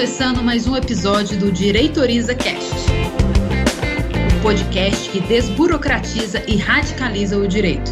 começando mais um episódio do Direitoriza Cast, o podcast que desburocratiza e radicaliza o direito.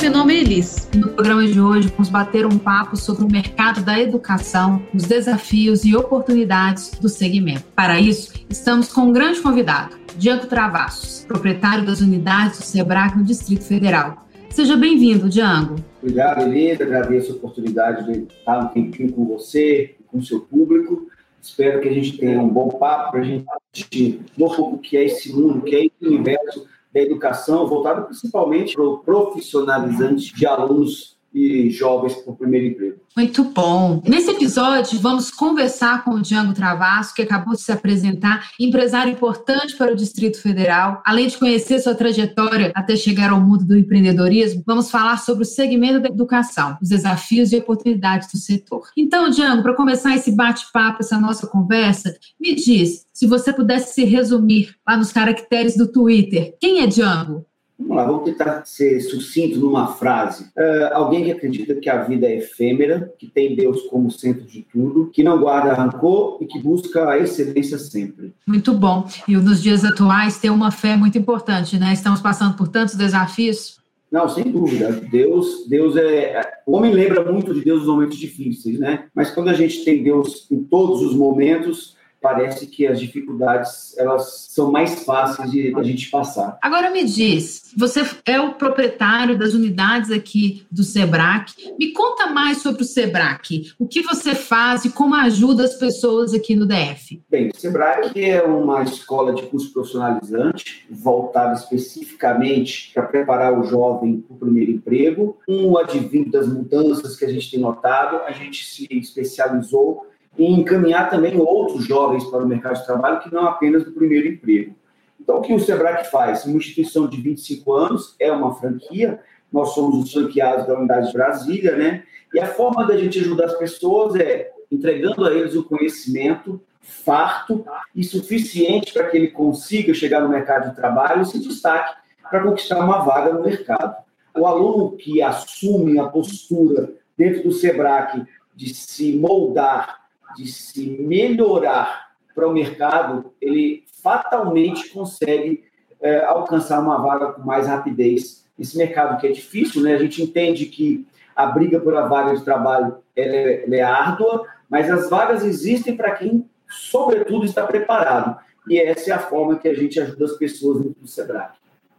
Meu nome é Elis. No programa de hoje, vamos bater um papo sobre o mercado da educação, os desafios e oportunidades do segmento. Para isso, estamos com um grande convidado, Diego Travassos, proprietário das unidades do SEBRAC no Distrito Federal. Seja bem-vindo, Django. Obrigado, Elisa. Agradeço a oportunidade de estar um tempinho com você, com o seu público. Espero que a gente tenha um bom papo para a gente mostrar o que é esse mundo, o que é esse universo da educação, voltado principalmente para o profissionalizante de alunos e jovens para o primeiro emprego. Muito bom. Nesse episódio, vamos conversar com o Django Travasso, que acabou de se apresentar, empresário importante para o Distrito Federal. Além de conhecer sua trajetória até chegar ao mundo do empreendedorismo, vamos falar sobre o segmento da educação, os desafios e oportunidades do setor. Então, Django, para começar esse bate-papo, essa nossa conversa, me diz, se você pudesse se resumir lá nos caracteres do Twitter, quem é Django? Vamos lá, vamos tentar ser sucinto numa frase. Uh, alguém que acredita que a vida é efêmera, que tem Deus como centro de tudo, que não guarda rancor e que busca a excelência sempre. Muito bom. E nos dias atuais ter uma fé muito importante, né? Estamos passando por tantos desafios. Não, sem dúvida. Deus, Deus é. O homem lembra muito de Deus nos momentos difíceis, né? Mas quando a gente tem Deus em todos os momentos, parece que as dificuldades elas são mais fáceis de a gente passar. Agora me diz, você é o proprietário das unidades aqui do Sebrac. Me conta mais sobre o Sebrac. O que você faz e como ajuda as pessoas aqui no DF? Bem, o Sebrac é uma escola de curso profissionalizante voltada especificamente para preparar o jovem para o primeiro emprego. Um advindo das mudanças que a gente tem notado, a gente se especializou e encaminhar também outros jovens para o mercado de trabalho que não apenas do primeiro emprego. Então, o que o SEBRAC faz? Uma instituição de 25 anos, é uma franquia, nós somos os franqueados da Unidade de Brasília, né? E a forma da gente ajudar as pessoas é entregando a eles o conhecimento farto e suficiente para que ele consiga chegar no mercado de trabalho e se destaque para conquistar uma vaga no mercado. O aluno que assume a postura dentro do SEBRAC de se moldar de se melhorar para o mercado, ele fatalmente consegue é, alcançar uma vaga com mais rapidez. Esse mercado que é difícil, né? A gente entende que a briga por a vaga de trabalho é, é árdua, mas as vagas existem para quem, sobretudo, está preparado. E essa é a forma que a gente ajuda as pessoas no Sebrae.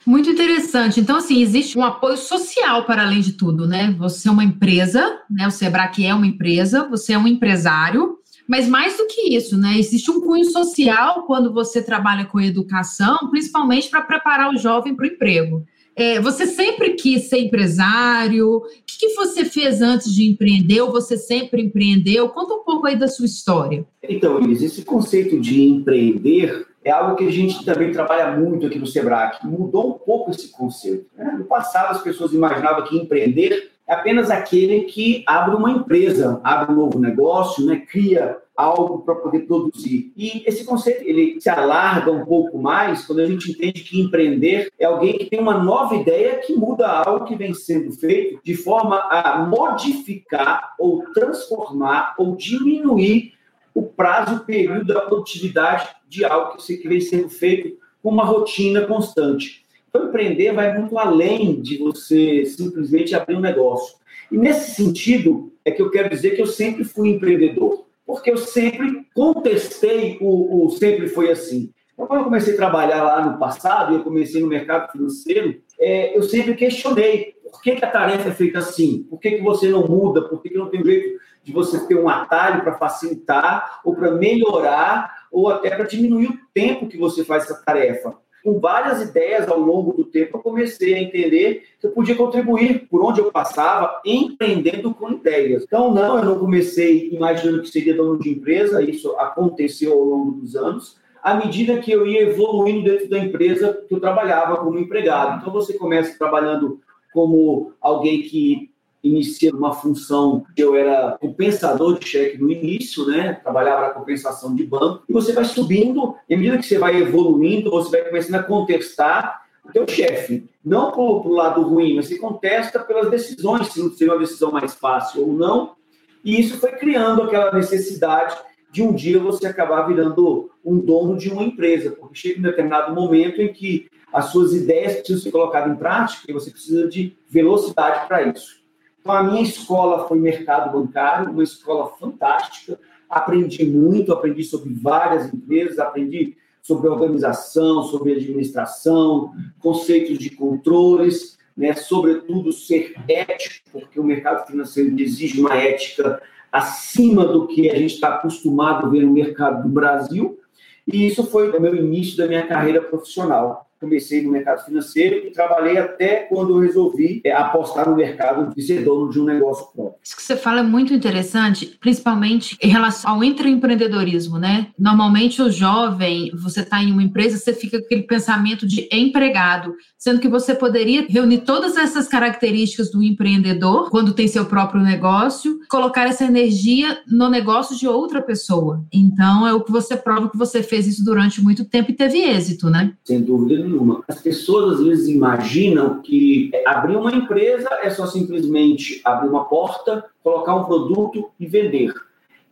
Muito interessante. Então, assim, existe um apoio social para além de tudo, né? Você é uma empresa, né? O Sebrae é uma empresa, você é um empresário, mas mais do que isso, né? Existe um cunho social quando você trabalha com educação, principalmente para preparar o jovem para o emprego. É, você sempre quis ser empresário? O que, que, você fez antes de empreender? Ou você sempre empreendeu? Conta um pouco aí da sua história. Então, Elis, esse conceito de empreender é algo que a gente também trabalha muito aqui no Sebrae. Mudou um pouco esse conceito. Né? No passado, as pessoas imaginavam que empreender é apenas aquele que abre uma empresa, abre um novo negócio, né, cria algo para poder produzir. E esse conceito ele se alarga um pouco mais quando a gente entende que empreender é alguém que tem uma nova ideia que muda algo que vem sendo feito de forma a modificar ou transformar ou diminuir o prazo, o período da produtividade de algo que vem sendo feito com uma rotina constante. Então, empreender vai muito além de você simplesmente abrir um negócio. E nesse sentido, é que eu quero dizer que eu sempre fui empreendedor, porque eu sempre contestei o, o sempre foi assim. Então, quando eu comecei a trabalhar lá no passado, e eu comecei no mercado financeiro, é, eu sempre questionei por que, que, a tarefa é feita assim? Por que, que você não muda? Por que, que não tem jeito de você ter um atalho para facilitar, ou para melhorar, ou até para diminuir o tempo que você faz essa tarefa? Com várias ideias ao longo do tempo, eu comecei a entender que eu podia contribuir por onde eu passava, empreendendo com ideias. Então, não, eu não comecei imaginando que seria dono de empresa, isso aconteceu ao longo dos anos, à medida que eu ia evoluindo dentro da empresa que eu trabalhava como empregado. Então, você começa trabalhando como alguém que inicia uma função que eu era compensador de cheque no início, né? Trabalhava na compensação de banco. E você vai subindo, e à medida que você vai evoluindo, você vai começando a contestar o teu chefe. Não para o lado ruim, mas você contesta pelas decisões, se não seria uma decisão mais fácil ou não. E isso foi criando aquela necessidade de um dia você acabar virando um dono de uma empresa, porque chega um determinado momento em que as suas ideias precisam ser colocadas em prática e você precisa de velocidade para isso. Então, a minha escola foi mercado bancário, uma escola fantástica. Aprendi muito, aprendi sobre várias empresas, aprendi sobre organização, sobre administração, conceitos de controles, né, sobretudo ser ético, porque o mercado financeiro exige uma ética acima do que a gente está acostumado a ver no mercado do Brasil. E isso foi o meu início da minha carreira profissional comecei no mercado financeiro e trabalhei até quando eu resolvi é, apostar no mercado de ser dono de um negócio próprio. Isso que você fala é muito interessante, principalmente em relação ao empreendedorismo, né? Normalmente o jovem, você está em uma empresa, você fica com aquele pensamento de empregado, sendo que você poderia reunir todas essas características do empreendedor quando tem seu próprio negócio, colocar essa energia no negócio de outra pessoa. Então é o que você prova que você fez isso durante muito tempo e teve êxito, né? Sem dúvida nenhuma. As pessoas às vezes imaginam que abrir uma empresa é só simplesmente abrir uma porta, colocar um produto e vender.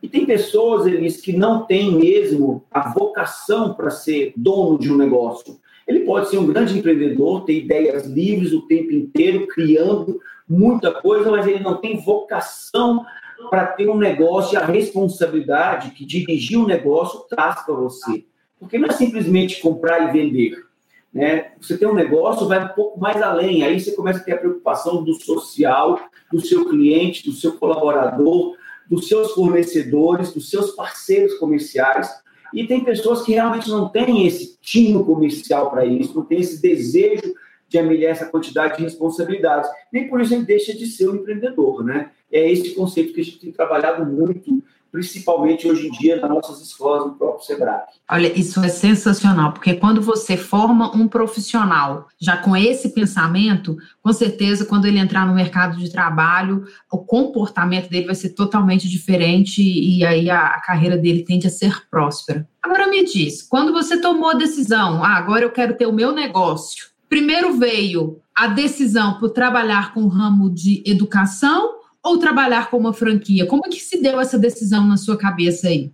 E tem pessoas, eles que não têm mesmo a vocação para ser dono de um negócio. Ele pode ser um grande empreendedor, ter ideias livres o tempo inteiro, criando muita coisa, mas ele não tem vocação para ter um negócio e a responsabilidade que dirigir um negócio traz para você. Porque não é simplesmente comprar e vender. Né? Você tem um negócio, vai um pouco mais além. Aí você começa a ter a preocupação do social, do seu cliente, do seu colaborador, dos seus fornecedores, dos seus parceiros comerciais. E tem pessoas que realmente não têm esse tino comercial para isso, não tem esse desejo de amelhar essa quantidade de responsabilidades. Nem por isso ele deixa de ser um empreendedor, né? É esse conceito que a gente tem trabalhado muito principalmente hoje em dia nas nossas escolas, no próprio SEBRAE. Olha, isso é sensacional, porque quando você forma um profissional já com esse pensamento, com certeza, quando ele entrar no mercado de trabalho, o comportamento dele vai ser totalmente diferente e aí a, a carreira dele tende a ser próspera. Agora me diz, quando você tomou a decisão, ah, agora eu quero ter o meu negócio, primeiro veio a decisão por trabalhar com o ramo de educação ou trabalhar com uma franquia? Como é que se deu essa decisão na sua cabeça aí?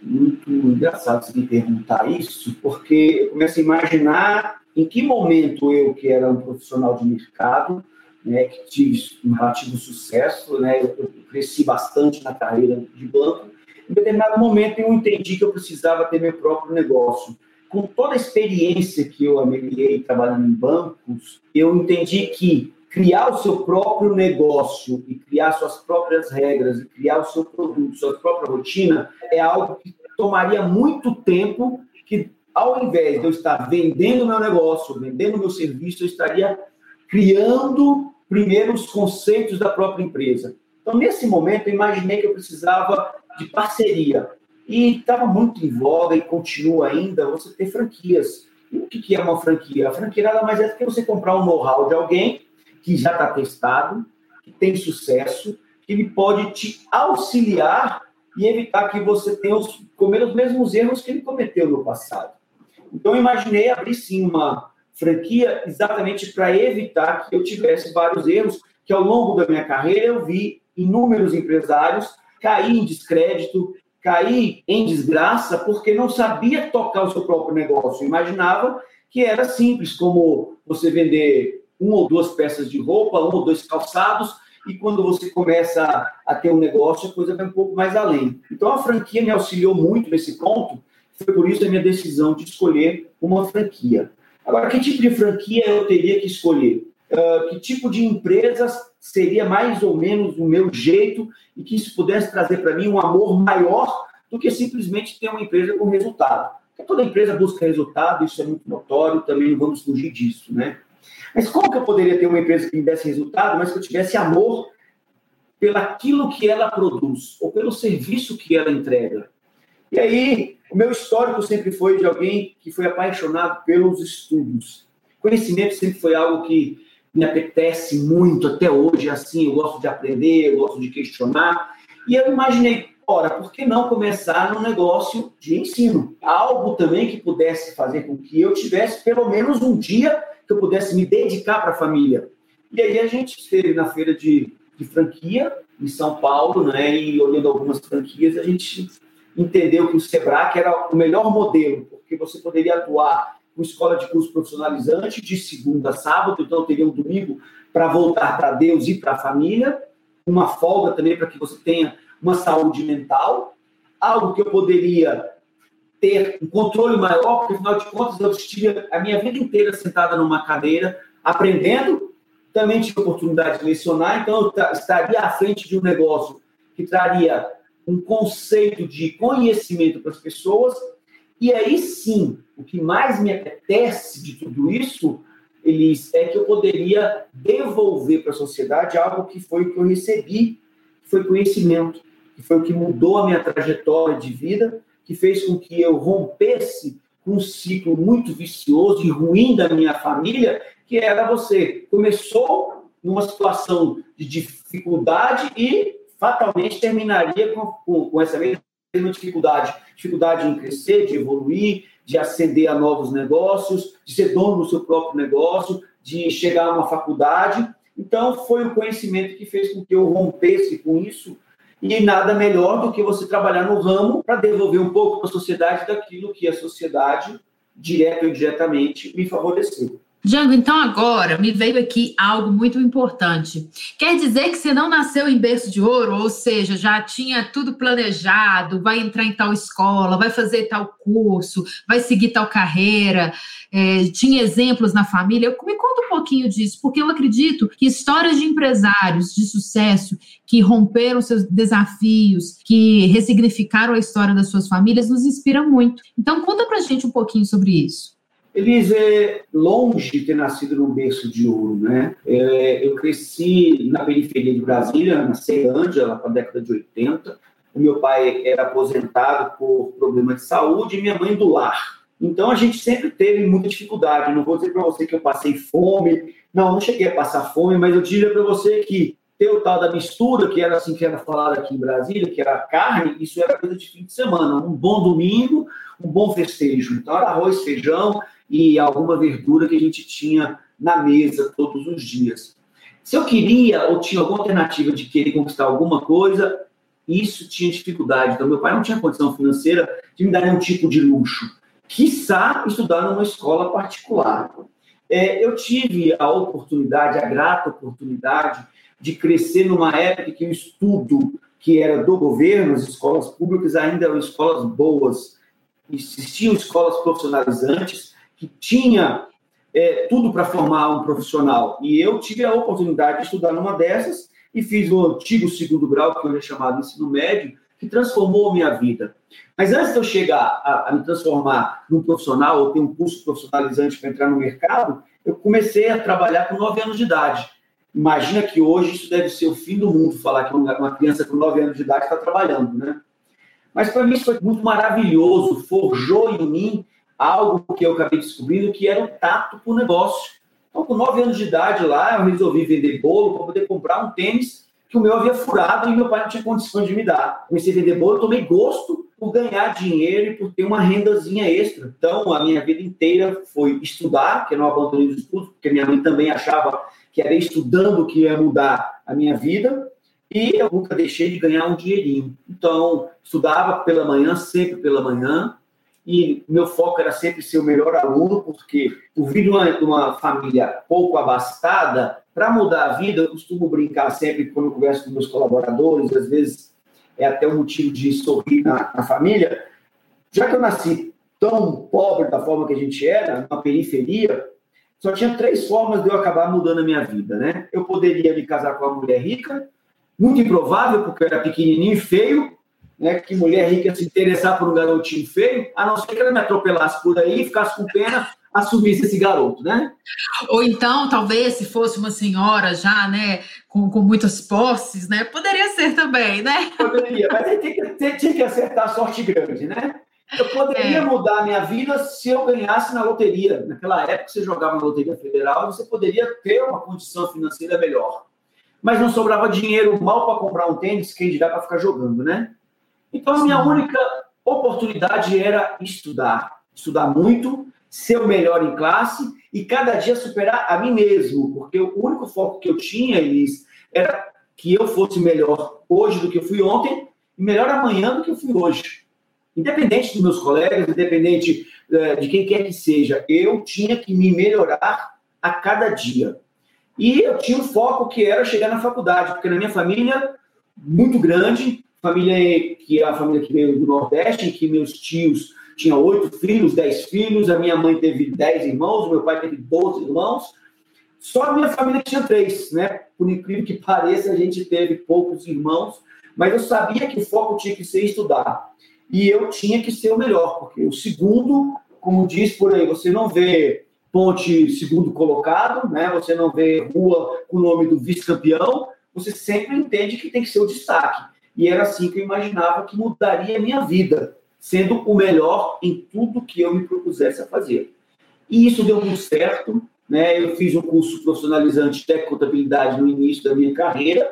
Muito engraçado você me perguntar isso, porque eu começo a imaginar em que momento eu, que era um profissional de mercado, né, que tive um relativo sucesso, né, eu cresci bastante na carreira de banco, em determinado momento eu entendi que eu precisava ter meu próprio negócio. Com toda a experiência que eu ameliei trabalhando em bancos, eu entendi que criar o seu próprio negócio e criar suas próprias regras e criar o seu produto, sua própria rotina, é algo que tomaria muito tempo que ao invés de eu estar vendendo meu negócio, vendendo meu serviço, eu estaria criando primeiro os conceitos da própria empresa. Então, nesse momento, eu imaginei que eu precisava de parceria. E estava muito em voga e continua ainda você ter franquias. E o que é uma franquia? A franquia nada mais é do que você comprar um know-how de alguém que já está testado, que tem sucesso, que ele pode te auxiliar e evitar que você tenha os, os mesmos erros que ele cometeu no passado. Então, eu imaginei abrir sim uma franquia exatamente para evitar que eu tivesse vários erros que ao longo da minha carreira eu vi inúmeros empresários cair em descrédito, cair em desgraça porque não sabia tocar o seu próprio negócio. Imaginava que era simples, como você vender uma ou duas peças de roupa, um ou dois calçados, e quando você começa a, ter um negócio, a coisa vai um pouco mais além. Então, a franquia me auxiliou muito nesse ponto, foi por isso a minha decisão de escolher uma franquia. Agora, que tipo de franquia eu teria que escolher? Uh, que tipo de empresas seria mais ou menos o meu jeito e que isso pudesse trazer para mim um amor maior do que simplesmente ter uma empresa com resultado. Porque toda empresa busca resultado, isso é muito notório, também não vamos fugir disso, né? Mas como que eu poderia ter uma empresa que me desse resultado, mas que eu tivesse amor pelaquilo que ela produz, ou pelo serviço que ela entrega? E aí, o meu histórico sempre foi de alguém que foi apaixonado pelos estudos. Conhecimento sempre foi algo que me apetece muito até hoje, assim, eu gosto de aprender, eu gosto de questionar. E eu imaginei, ora, por que não começar num negócio de ensino? Algo também que pudesse fazer com que eu tivesse pelo menos um dia que eu pudesse me dedicar para a família. E aí a gente esteve na feira de, de franquia, em São Paulo, né? E olhando algumas franquias, a gente entendeu que o Sebrae era o melhor modelo, porque você poderia atuar com escola de curso profissionalizante de segunda a sábado, então teria um domingo para voltar para Deus e para a família, uma folga também para que você tenha uma saúde mental, algo que eu poderia ter um controle maior, porque afinal de contas eu estive a minha vida inteira sentada numa cadeira, aprendendo, também tive a oportunidade de lecionar, então eu estaria à frente de um negócio que traria um conceito de conhecimento para as pessoas, e aí sim, o que mais me apetece de tudo isso, Elis, é que eu poderia devolver para a sociedade algo que foi o que eu recebi, que foi conhecimento, que foi o que mudou a minha trajetória de vida, que fez com que eu rompesse um ciclo muito vicioso e ruim da minha família, que era você começou numa situação de dificuldade e fatalmente terminaria com, com, com essa mesma dificuldade, dificuldade em crescer, de evoluir, de ascender a novos negócios, de ser dono do seu próprio negócio, de chegar a uma faculdade. Então, foi o conhecimento que fez com que eu rompesse com isso. E nada melhor do que você trabalhar no ramo para devolver um pouco para a sociedade daquilo que a sociedade, direto ou indiretamente, me favoreceu. Django, então agora me veio aqui algo muito importante. Quer dizer que você não nasceu em berço de ouro, ou seja, já tinha tudo planejado, vai entrar em tal escola, vai fazer tal curso, vai seguir tal carreira, é, tinha exemplos na família. Me conta um pouquinho disso, porque eu acredito que histórias de empresários de sucesso que romperam seus desafios, que ressignificaram a história das suas famílias, nos inspira muito. Então, conta pra gente um pouquinho sobre isso. Eles é longe de ter nascido num berço de ouro, né? É, eu cresci na periferia de Brasília, na Ceilândia, lá para a década de 80. O meu pai era aposentado por problema de saúde e minha mãe do lar. Então a gente sempre teve muita dificuldade. Não vou dizer para você que eu passei fome. Não, não cheguei a passar fome, mas eu diria para você que ter o tal da mistura, que era assim que era falado aqui em Brasília, que era carne, isso era coisa de fim de semana. Um bom domingo, um bom festejo. Então era arroz, feijão, e alguma verdura que a gente tinha na mesa todos os dias. Se eu queria ou tinha alguma alternativa de querer conquistar alguma coisa, isso tinha dificuldade. Então, meu pai não tinha condição financeira de me dar nenhum tipo de luxo. Quiçá estudar numa escola particular. É, eu tive a oportunidade, a grata oportunidade, de crescer numa época que o estudo que era do governo, as escolas públicas ainda eram escolas boas, existiam escolas profissionalizantes, que tinha é, tudo para formar um profissional. E eu tive a oportunidade de estudar numa dessas e fiz o antigo segundo grau, que hoje é chamado ensino médio, que transformou a minha vida. Mas antes de eu chegar a, a me transformar num profissional ou ter um curso profissionalizante para entrar no mercado, eu comecei a trabalhar com 9 anos de idade. Imagina que hoje isso deve ser o fim do mundo, falar que uma criança com 9 anos de idade está trabalhando, né? Mas para mim isso foi muito maravilhoso, forjou em mim algo que eu acabei descobrindo que era o tato o negócio. Então, com nove anos de idade lá, eu resolvi vender bolo para poder comprar um tênis que o meu havia furado e meu pai não tinha condição de me dar. Comecei a vender bolo, tomei gosto por ganhar dinheiro e por ter uma rendazinha extra. Então, a minha vida inteira foi estudar, que eu não abandonei os estudos, porque minha mãe também achava que era estudando que ia mudar a minha vida. E eu nunca deixei de ganhar um dinheirinho. Então, estudava pela manhã, sempre pela manhã, e meu foco era sempre ser o melhor aluno, porque por vir de uma, de uma família pouco abastada, para mudar a vida, eu costumo brincar sempre quando eu converso com meus colaboradores, às vezes é até um motivo de sorrir na, na família. Já que eu nasci tão pobre da forma que a gente era, na periferia, só tinha três formas de eu acabar mudando a minha vida, né? Eu poderia me casar com uma mulher rica, muito improvável, porque eu era pequenininho e feio, né, que mulher rica se interessar por um garotinho feio, a não ser que ela me atropelasse por aí, ficasse com pena, assumisse esse garoto, né? Ou então, talvez, se fosse uma senhora já, né, com, com muitas posses, né, poderia ser também, né? Poderia, mas aí tem que, tinha que acertar a sorte grande, né? Eu poderia é. mudar a minha vida se eu ganhasse na loteria. Naquela época, você jogava na Loteria Federal, você poderia ter uma condição financeira melhor. Mas não sobrava dinheiro mal para comprar um tênis, quem dirá para ficar jogando, né? Então, a minha única oportunidade era estudar. Estudar muito, ser o melhor em classe e cada dia superar a mim mesmo, porque o único foco que eu tinha, Elis, era que eu fosse melhor hoje do que eu fui ontem e melhor amanhã do que eu fui hoje. Independente dos meus colegas, independente uh, de quem quer que seja, eu tinha que me melhorar a cada dia. E eu tinha um foco que era chegar na faculdade, porque na minha família, muito grande, família que é a família que veio do Nordeste, em que meus tios tinham oito filhos, dez filhos, a minha mãe teve dez irmãos, meu pai teve doze irmãos, só a minha família tinha três, né? Por incrível que pareça, a gente teve poucos irmãos, mas eu sabia que o foco tinha que ser estudar. E eu tinha que ser o melhor, porque o segundo, como diz por aí, você não vê ponte segundo colocado, né? Você não vê rua com o nome do vice-campeão, você sempre entende que tem que ser o destaque. E era assim que eu imaginava que mudaria a minha vida, sendo o melhor em tudo que eu me propusesse a fazer. E isso deu muito certo. Né? Eu fiz um curso profissionalizante de contabilidade no início da minha carreira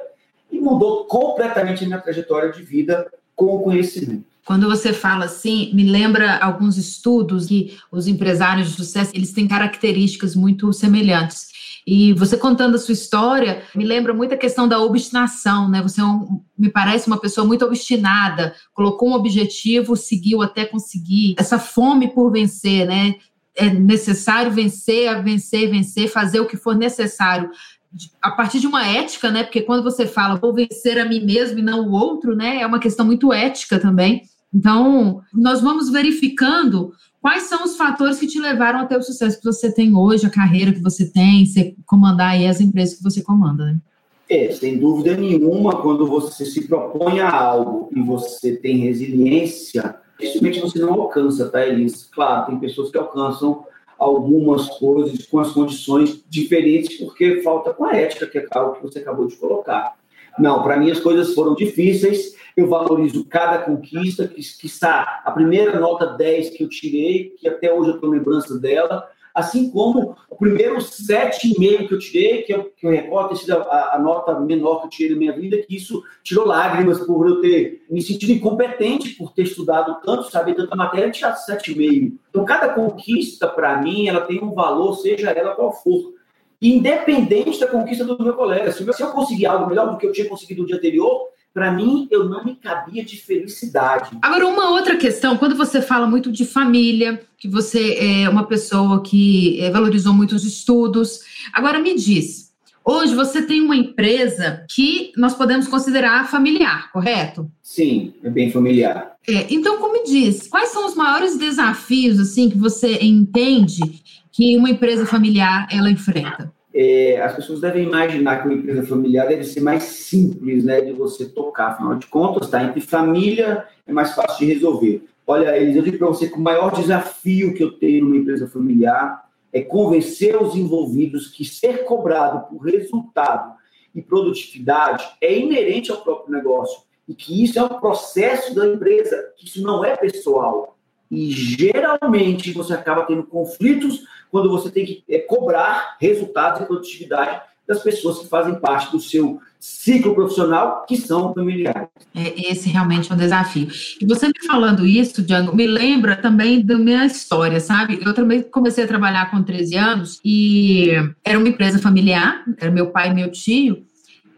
e mudou completamente a minha trajetória de vida com o conhecimento. Quando você fala assim, me lembra alguns estudos que os empresários de sucesso, eles têm características muito semelhantes. E você contando a sua história, me lembra muito a questão da obstinação, né? Você é um, me parece uma pessoa muito obstinada, colocou um objetivo, seguiu até conseguir. Essa fome por vencer, né? é necessário vencer, vencer, vencer, fazer o que for necessário a partir de uma ética, né? Porque quando você fala vou vencer a mim mesmo e não o outro, né? É uma questão muito ética também. Então, nós vamos verificando quais são os fatores que te levaram até o sucesso que você tem hoje, a carreira que você tem, você comandar aí as empresas que você comanda, né? É, sem dúvida nenhuma, quando você se propõe a algo e você tem resiliência, dificilmente você não alcança, tá, Elis? Claro, tem pessoas que alcançam algumas coisas com as condições diferentes, porque falta com a ética, que é algo que você acabou de colocar. Não, para mim as coisas foram difíceis, eu valorizo cada conquista, que, está a primeira nota 10 que eu tirei, que até hoje eu tenho lembrança dela, assim como o primeiro 7,5 que eu tirei, que eu, que eu recordo ter sido a, a, nota menor que eu tirei na minha vida, que isso tirou lágrimas por eu ter me sentido incompetente por ter estudado tanto, saber tanta matéria, tirar 7,5. Então, cada conquista, para mim, ela tem um valor, seja ela qual for. Independente da conquista do meu colega. Se eu conseguir algo melhor do que eu tinha conseguido no dia anterior, para mim, eu não me cabia de felicidade. Agora, uma outra questão, quando você fala muito de família, que você é uma pessoa que é, valorizou muito os estudos, agora me diz, hoje você tem uma empresa que nós podemos considerar familiar, correto? Sim, é bem familiar. É, então, como me diz, quais são os maiores desafios assim que você entende que uma empresa familiar ela enfrenta? É, as pessoas devem imaginar que uma empresa familiar deve ser mais simples né, de você tocar. Afinal de contas, tá, entre família é mais fácil de resolver. Olha, Elis, eu digo para você que o maior desafio que eu tenho numa empresa familiar é convencer os envolvidos que ser cobrado por resultado e produtividade é inerente ao próprio negócio e que isso é um processo da empresa, que isso não é pessoal. E geralmente você acaba tendo conflitos quando você tem que é, cobrar resultados e produtividade das pessoas que fazem parte do seu ciclo profissional, que são familiares. É, esse realmente é um desafio. E você me falando isso, Django, me lembra também da minha história, sabe? Eu também comecei a trabalhar com 13 anos e era uma empresa familiar, era meu pai e meu tio,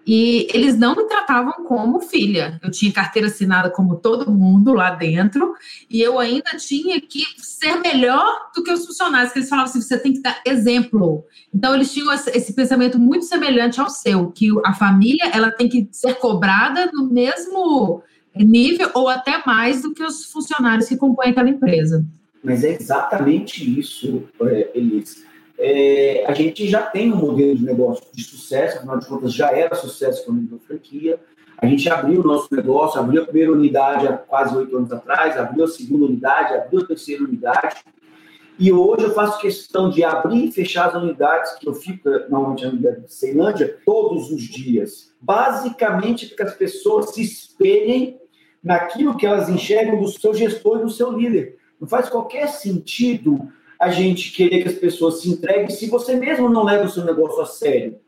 e eles não me tratavam como filha. Eu tinha carteira assinada como todo mundo lá dentro, e eu ainda tinha que ser melhor do que os funcionários, que eles falavam assim: você tem que dar exemplo. Então, eles tinham esse pensamento muito semelhante ao seu, que a família ela tem que ser cobrada no mesmo nível ou até mais do que os funcionários que compõem aquela empresa. Mas é exatamente isso, é, Elis é, a gente já tem um modelo de negócio de sucesso, afinal de contas já era sucesso quando a franquia. A gente abriu o nosso negócio, abriu a primeira unidade há quase oito anos atrás, abriu a segunda unidade, abriu a terceira unidade. E hoje eu faço questão de abrir e fechar as unidades, que eu fico normalmente na unidade de Ceilândia, todos os dias. Basicamente para que as pessoas se espelhem naquilo que elas enxergam do seu gestor e do seu líder. Não faz qualquer sentido a gente querer que as pessoas se entreguem se você mesmo não leva o seu negócio a sério.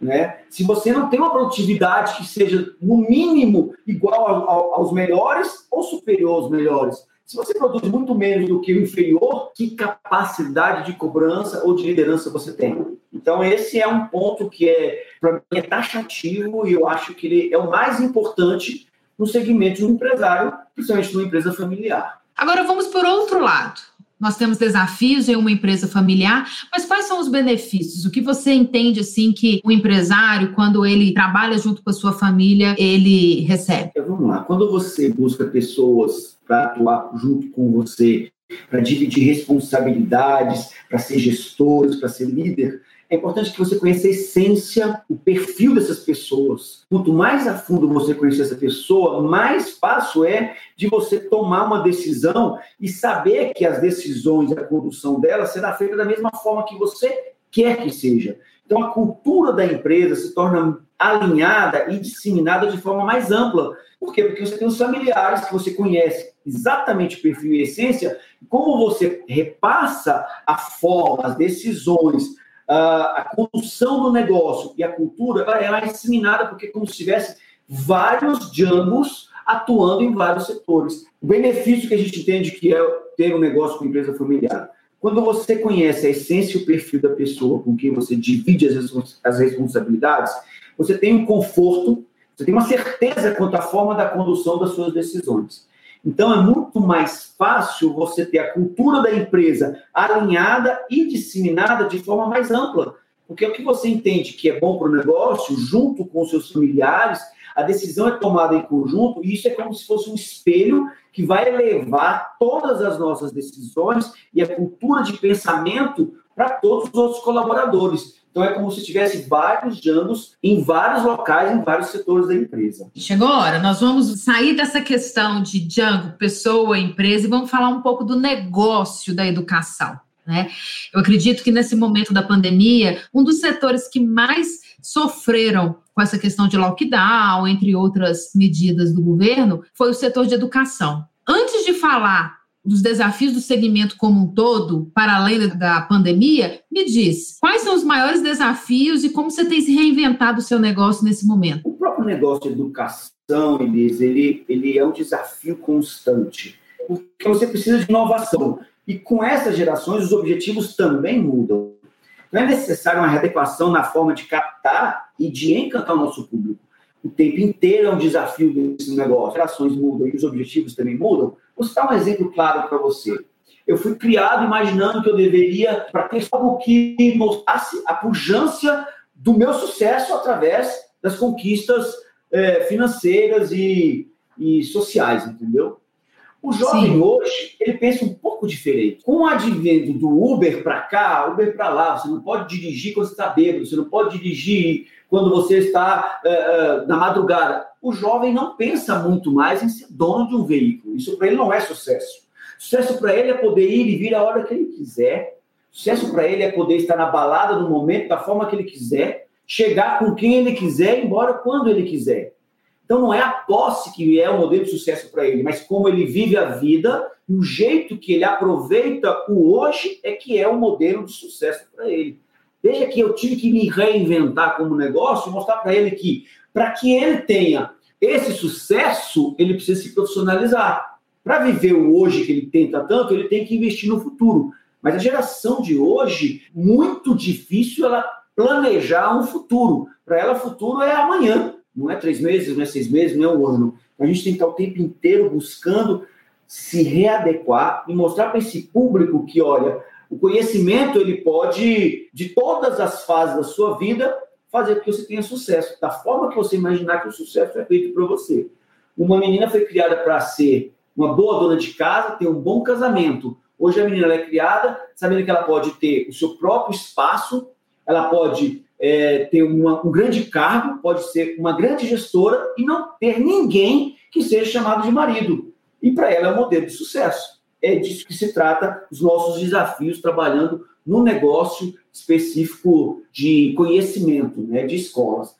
Né? Se você não tem uma produtividade que seja, no mínimo, igual ao, aos melhores ou superior aos melhores. Se você produz muito menos do que o inferior, que capacidade de cobrança ou de liderança você tem? Então, esse é um ponto que é, para mim, é taxativo e eu acho que ele é o mais importante no segmento de um empresário, principalmente numa empresa familiar. Agora vamos por outro lado. Nós temos desafios em uma empresa familiar, mas quais são os benefícios? O que você entende assim que o empresário, quando ele trabalha junto com a sua família, ele recebe? Então, vamos lá. Quando você busca pessoas para atuar junto com você, para dividir responsabilidades, para ser gestores, para ser líder, é importante que você conheça a essência, o perfil dessas pessoas. Quanto mais a fundo você conhecer essa pessoa, mais fácil é de você tomar uma decisão e saber que as decisões, a condução dela será feita da mesma forma que você quer que seja. Então, a cultura da empresa se torna alinhada e disseminada de forma mais ampla. Por quê? Porque você tem os familiares que você conhece exatamente o perfil e essência, como você repassa a forma, as decisões, a condução do negócio e a cultura ela é disseminada, porque é como se tivesse vários Djangos atuando em vários setores. O benefício que a gente entende que é ter um negócio com empresa familiar. Quando você conhece a essência e o perfil da pessoa com quem você divide as responsabilidades, você tem um conforto, você tem uma certeza quanto à forma da condução das suas decisões. Então, é muito mais fácil você ter a cultura da empresa alinhada e disseminada de forma mais ampla. Porque o que você entende que é bom para o negócio, junto com seus familiares, a decisão é tomada em conjunto, e isso é como se fosse um espelho que vai levar todas as nossas decisões e a cultura de pensamento para todos os outros colaboradores. Então é como se tivesse vários Djangos em vários locais, em vários setores da empresa. Chegou a hora, nós vamos sair dessa questão de Django, pessoa, empresa, e vamos falar um pouco do negócio da educação. Né? Eu acredito que nesse momento da pandemia, um dos setores que mais sofreram com essa questão de lockdown, entre outras medidas do governo, foi o setor de educação. Antes de falar dos desafios do segmento como um todo, para além da pandemia, me diz, quais são os maiores desafios e como você tem se reinventado o seu negócio nesse momento? O próprio negócio de educação, Elis, ele, ele é um desafio constante, porque você precisa de inovação. E com essas gerações, os objetivos também mudam. Não é necessário uma readequação na forma de captar e de encantar o nosso público. O tempo inteiro é um desafio desse negócio. As gerações mudam e os objetivos também mudam. Vou citar um exemplo claro para você. Eu fui criado imaginando que eu deveria, para ter algo que mostrasse a pujança do meu sucesso através das conquistas é, financeiras e, e sociais, entendeu? O jovem Sim. hoje, ele pensa um pouco diferente. Com o advento do Uber para cá, Uber para lá, você não pode dirigir quando você está bêbado, você não pode dirigir quando você está uh, uh, na madrugada. O jovem não pensa muito mais em ser dono de um veículo. Isso para ele não é sucesso. Sucesso para ele é poder ir e vir a hora que ele quiser. Sucesso para ele é poder estar na balada no momento, da forma que ele quiser, chegar com quem ele quiser, ir embora quando ele quiser. Então não é a posse que é o modelo de sucesso para ele, mas como ele vive a vida o jeito que ele aproveita o hoje é que é o modelo de sucesso para ele. Veja que eu tive que me reinventar como negócio e mostrar para ele que, para que ele tenha esse sucesso, ele precisa se profissionalizar. Para viver o hoje que ele tenta tanto, ele tem que investir no futuro. Mas a geração de hoje, muito difícil ela planejar um futuro. Para ela, futuro é amanhã. Não é três meses, não é seis meses, não é um ano. A gente tem que estar o tempo inteiro buscando se readequar e mostrar para esse público que, olha, o conhecimento ele pode, de todas as fases da sua vida, fazer com que você tenha sucesso, da forma que você imaginar que o sucesso é feito para você. Uma menina foi criada para ser uma boa dona de casa, ter um bom casamento. Hoje a menina é criada sabendo que ela pode ter o seu próprio espaço, ela pode é, ter uma, um grande cargo, pode ser uma grande gestora e não ter ninguém que seja chamado de marido. E para ela é um modelo de sucesso é disso que se trata os nossos desafios trabalhando no negócio específico de conhecimento, né, de escolas.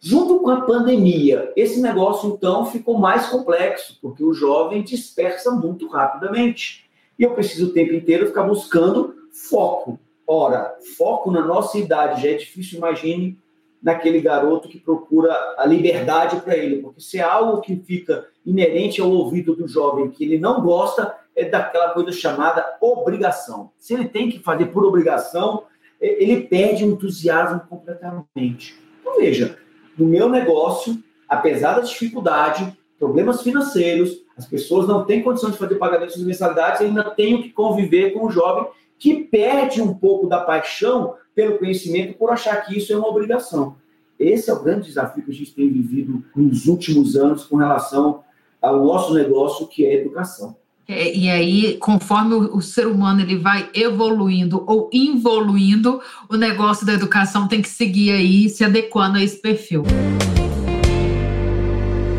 Junto com a pandemia, esse negócio então ficou mais complexo, porque o jovem dispersa muito rapidamente. E eu preciso o tempo inteiro ficar buscando foco. Ora, foco na nossa idade já é difícil, imagine naquele garoto que procura a liberdade para ele, porque se é algo que fica inerente ao ouvido do jovem que ele não gosta, é daquela coisa chamada obrigação. Se ele tem que fazer por obrigação, ele perde o entusiasmo completamente. Então, veja, no meu negócio, apesar da dificuldade, problemas financeiros, as pessoas não têm condição de fazer pagamentos de mensalidades, ainda tenho que conviver com o jovem que perde um pouco da paixão pelo conhecimento por achar que isso é uma obrigação. Esse é o grande desafio que a gente tem vivido nos últimos anos com relação ao nosso negócio, que é a educação. É, e aí, conforme o, o, ser humano ele vai evoluindo ou involuindo, o negócio da educação tem que seguir aí, se adequando a esse perfil.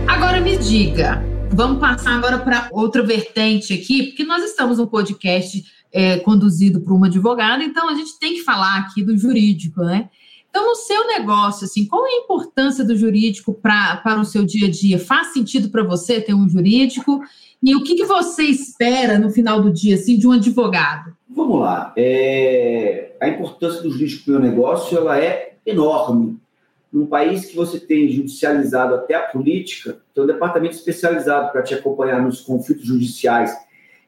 Agora me diga, vamos passar agora para outra vertente aqui, porque nós estamos no podcast é, conduzido por uma advogada, então a gente tem que falar aqui do jurídico, né? Então, no seu negócio, assim, qual é a importância do jurídico para o seu dia a dia? Faz sentido para você ter um jurídico? E o que, que você espera no final do dia, assim, de um advogado? Vamos lá. É... A importância do jurídico no negócio ela é enorme. Num país que você tem judicializado até a política, tem um departamento especializado para te acompanhar nos conflitos judiciais,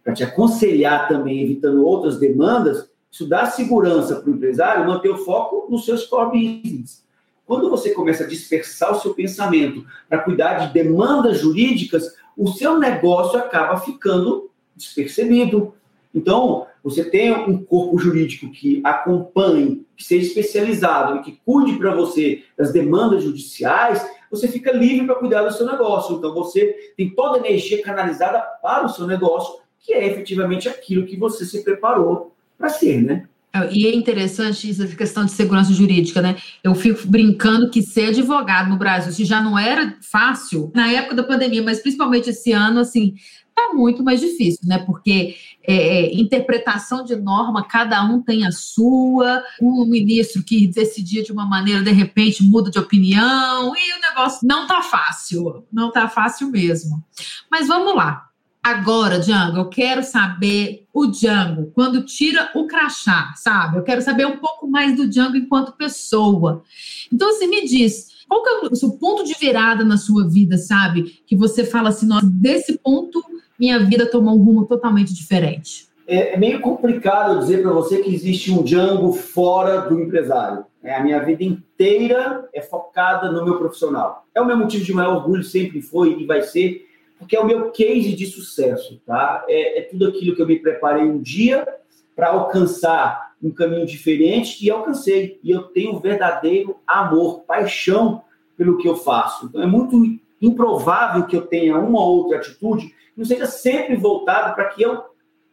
para te aconselhar também, evitando outras demandas, isso dá segurança para o empresário manter o foco no seu core business. Quando você começa a dispersar o seu pensamento para cuidar de demandas jurídicas, o seu negócio acaba ficando despercebido. Então, você tem um corpo jurídico que acompanhe, que seja especializado e que cuide para você das demandas judiciais, você fica livre para cuidar do seu negócio. Então, você tem toda a energia canalizada para o seu negócio, que é efetivamente aquilo que você se preparou para ser, né? É, e é interessante essa questão de segurança jurídica, né? Eu fico brincando que ser advogado no Brasil, se já não era fácil na época da pandemia, mas principalmente esse ano, assim, tá muito mais difícil, né? Porque é, é interpretação de norma, cada um tem a sua, um ministro que decidia de uma maneira, de repente muda de opinião, e o negócio não tá fácil, não tá fácil mesmo. Mas vamos lá. Agora, Django, eu quero saber o Django, quando tira o crachá, sabe? Eu quero saber um pouco mais do Django enquanto pessoa. Então, assim, me diz, qual que é o seu ponto de virada na sua vida, sabe? Que você fala assim, nossa, desse ponto minha vida tomou um rumo totalmente diferente. É, é meio complicado dizer para você que existe um Django fora do empresário. É, a minha vida inteira é focada no meu profissional. É o meu motivo de maior orgulho, sempre foi e vai ser porque é o meu case de sucesso, tá? É, é tudo aquilo que eu me preparei um dia para alcançar um caminho diferente e alcancei. E eu tenho verdadeiro amor, paixão pelo que eu faço. Então é muito improvável que eu tenha uma ou outra atitude que não seja sempre voltada para que eu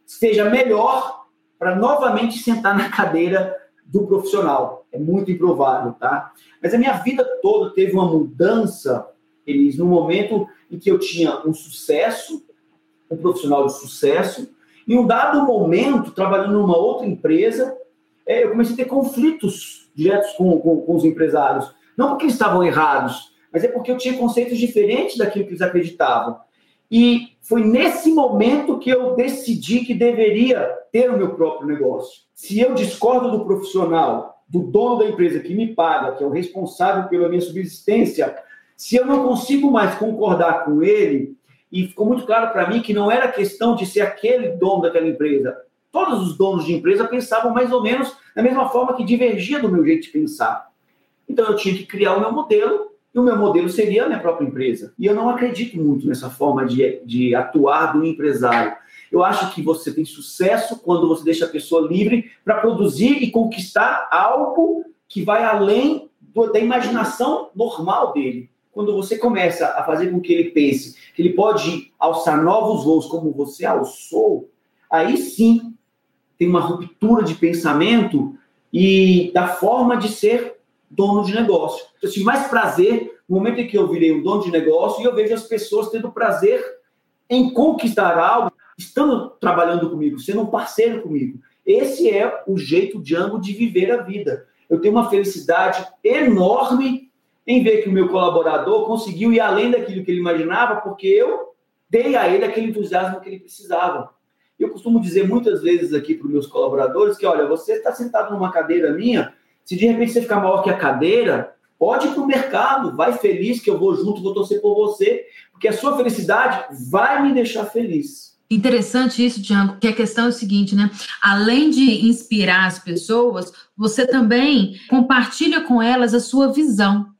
esteja melhor para novamente sentar na cadeira do profissional. É muito improvável, tá? Mas a minha vida toda teve uma mudança, eles no momento em que eu tinha um sucesso, um profissional de sucesso, e um dado momento, trabalhando numa outra empresa, é, eu comecei a ter conflitos diretos com, com, com, os empresários. Não porque eles estavam errados, mas é porque eu tinha conceitos diferentes daquilo que eles acreditavam. E foi nesse momento que eu decidi que deveria ter o meu próprio negócio. Se eu discordo do profissional, do dono da empresa que me paga, que é o responsável pela minha subsistência, se eu não consigo mais concordar com ele, e ficou muito claro para mim que não era questão de ser aquele dono daquela empresa. Todos os donos de empresa pensavam mais ou menos da mesma forma que divergia do meu jeito de pensar. Então eu tinha que criar o meu modelo, e o meu modelo seria a minha própria empresa. E eu não acredito muito nessa forma de, de atuar do empresário. Eu acho que você tem sucesso quando você deixa a pessoa livre para produzir e conquistar algo que vai além do, da imaginação normal dele quando você começa a fazer com que ele pense que ele pode alçar novos voos como você alçou, aí sim tem uma ruptura de pensamento e da forma de ser dono de negócio. Eu tive mais prazer no momento em que eu virei um dono de negócio e eu vejo as pessoas tendo prazer em conquistar algo, estando trabalhando comigo, sendo um parceiro comigo. Esse é o jeito Django de viver a vida. Eu tenho uma felicidade enorme em ver que o meu colaborador conseguiu ir além daquilo que ele imaginava, porque eu dei a ele aquele entusiasmo que ele precisava. Eu costumo dizer muitas vezes aqui para os meus colaboradores que, olha, você está sentado numa cadeira minha, se de repente você ficar maior que a cadeira, pode ir para o mercado, vai feliz que eu vou junto, vou torcer por você, porque a sua felicidade vai me deixar feliz. Interessante isso, Django, que a questão é o seguinte, né? Além de inspirar as pessoas, você também compartilha com elas a sua visão.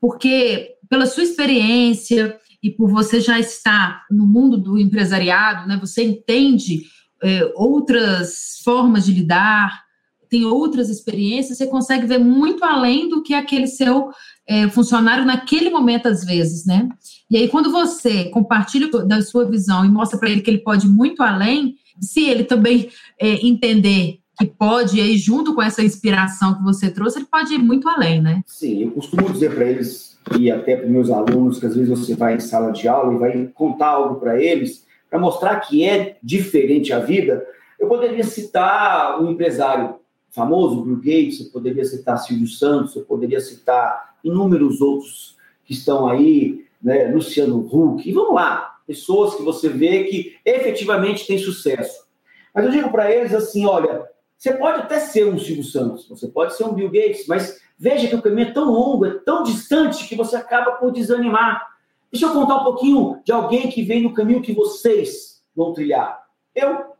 Porque pela sua experiência e por você já estar no mundo do empresariado, né? Você entende é, outras formas de lidar, tem outras experiências, você consegue ver muito além do que aquele seu é, funcionário naquele momento, às vezes, né? E aí, quando você compartilha da sua visão e mostra para ele que ele pode ir muito além, se ele também é, entender que pode, aí, junto com essa inspiração que você trouxe, ele pode ir muito além, né? Sim, eu costumo dizer para eles, e até para meus alunos, que às vezes você vai em sala de aula e vai contar algo para eles, para mostrar que é diferente a vida. Eu poderia citar um empresário famoso, Bill Gates, eu poderia citar Silvio Santos, eu poderia citar inúmeros outros que estão aí, né, Luciano Huck, e vamos lá, pessoas que você vê que efetivamente têm sucesso. Mas eu digo para eles assim, olha, você pode até ser um Silvio Santos, você pode ser um Bill Gates, mas veja que o caminho é tão longo, é tão distante que você acaba por desanimar. Deixa eu contar um pouquinho de alguém que vem no caminho que vocês vão trilhar. Eu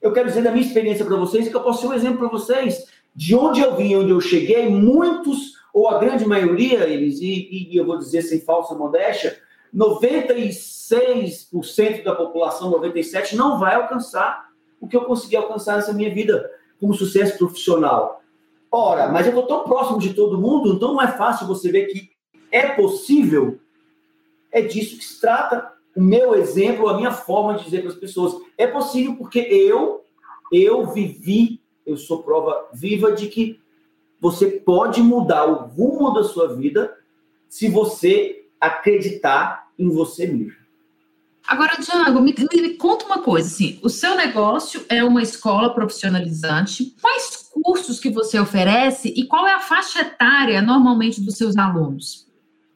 eu quero dizer da minha experiência para vocês que eu posso ser um exemplo para vocês. De onde eu vim, onde eu cheguei, muitos, ou a grande maioria, eles, e, e eu vou dizer sem falsa modéstia, 96% da população, 97%, não vai alcançar o que eu consegui alcançar nessa minha vida como sucesso profissional. Ora, mas eu estou tão próximo de todo mundo, então não é fácil você ver que é possível. É disso que se trata o meu exemplo, a minha forma de dizer para as pessoas. É possível porque eu, eu vivi, eu sou prova viva de que você pode mudar o rumo da sua vida se você acreditar em você mesmo. Agora, Diago, me, me, conta uma coisa, assim, o seu negócio é uma escola profissionalizante. Quais cursos que você oferece e qual é a faixa etária normalmente dos seus alunos?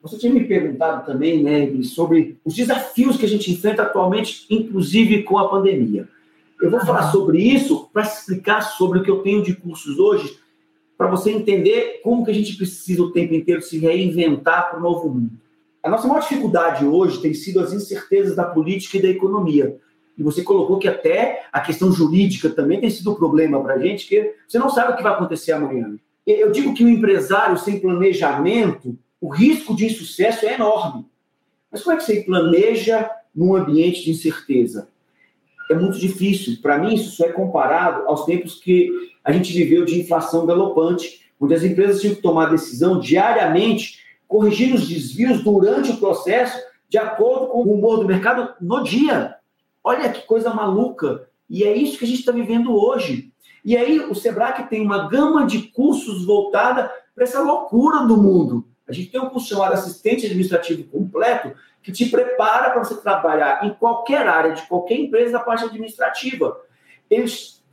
Você tinha me perguntado também, né, sobre os desafios que a gente enfrenta atualmente, inclusive com a pandemia. Eu vou falar sobre isso para explicar sobre o que eu tenho de cursos hoje, para você entender como que a gente precisa o tempo inteiro se reinventar para o novo mundo. A nossa maior dificuldade hoje tem sido as incertezas da política e da economia. E você colocou que até a questão jurídica também tem sido um problema para a gente, que você não sabe o que vai acontecer amanhã. Eu digo que o empresário sem planejamento, o risco de insucesso é enorme. Mas como é que você planeja num ambiente de incerteza? É muito difícil. Para mim, isso só é comparado aos tempos que a gente viveu de inflação galopante, onde as empresas tinham que tomar decisão diariamente, corrigir os desvios durante o processo, de acordo com o humor do mercado no dia. Olha que coisa maluca. E é isso que a gente está vivendo hoje. E aí, o Sebrae tem uma gama de cursos voltada para essa loucura do mundo. A gente tem um curso chamado Assistente Administrativo Completo, que te prepara para você trabalhar em qualquer área de qualquer empresa da parte administrativa. Ele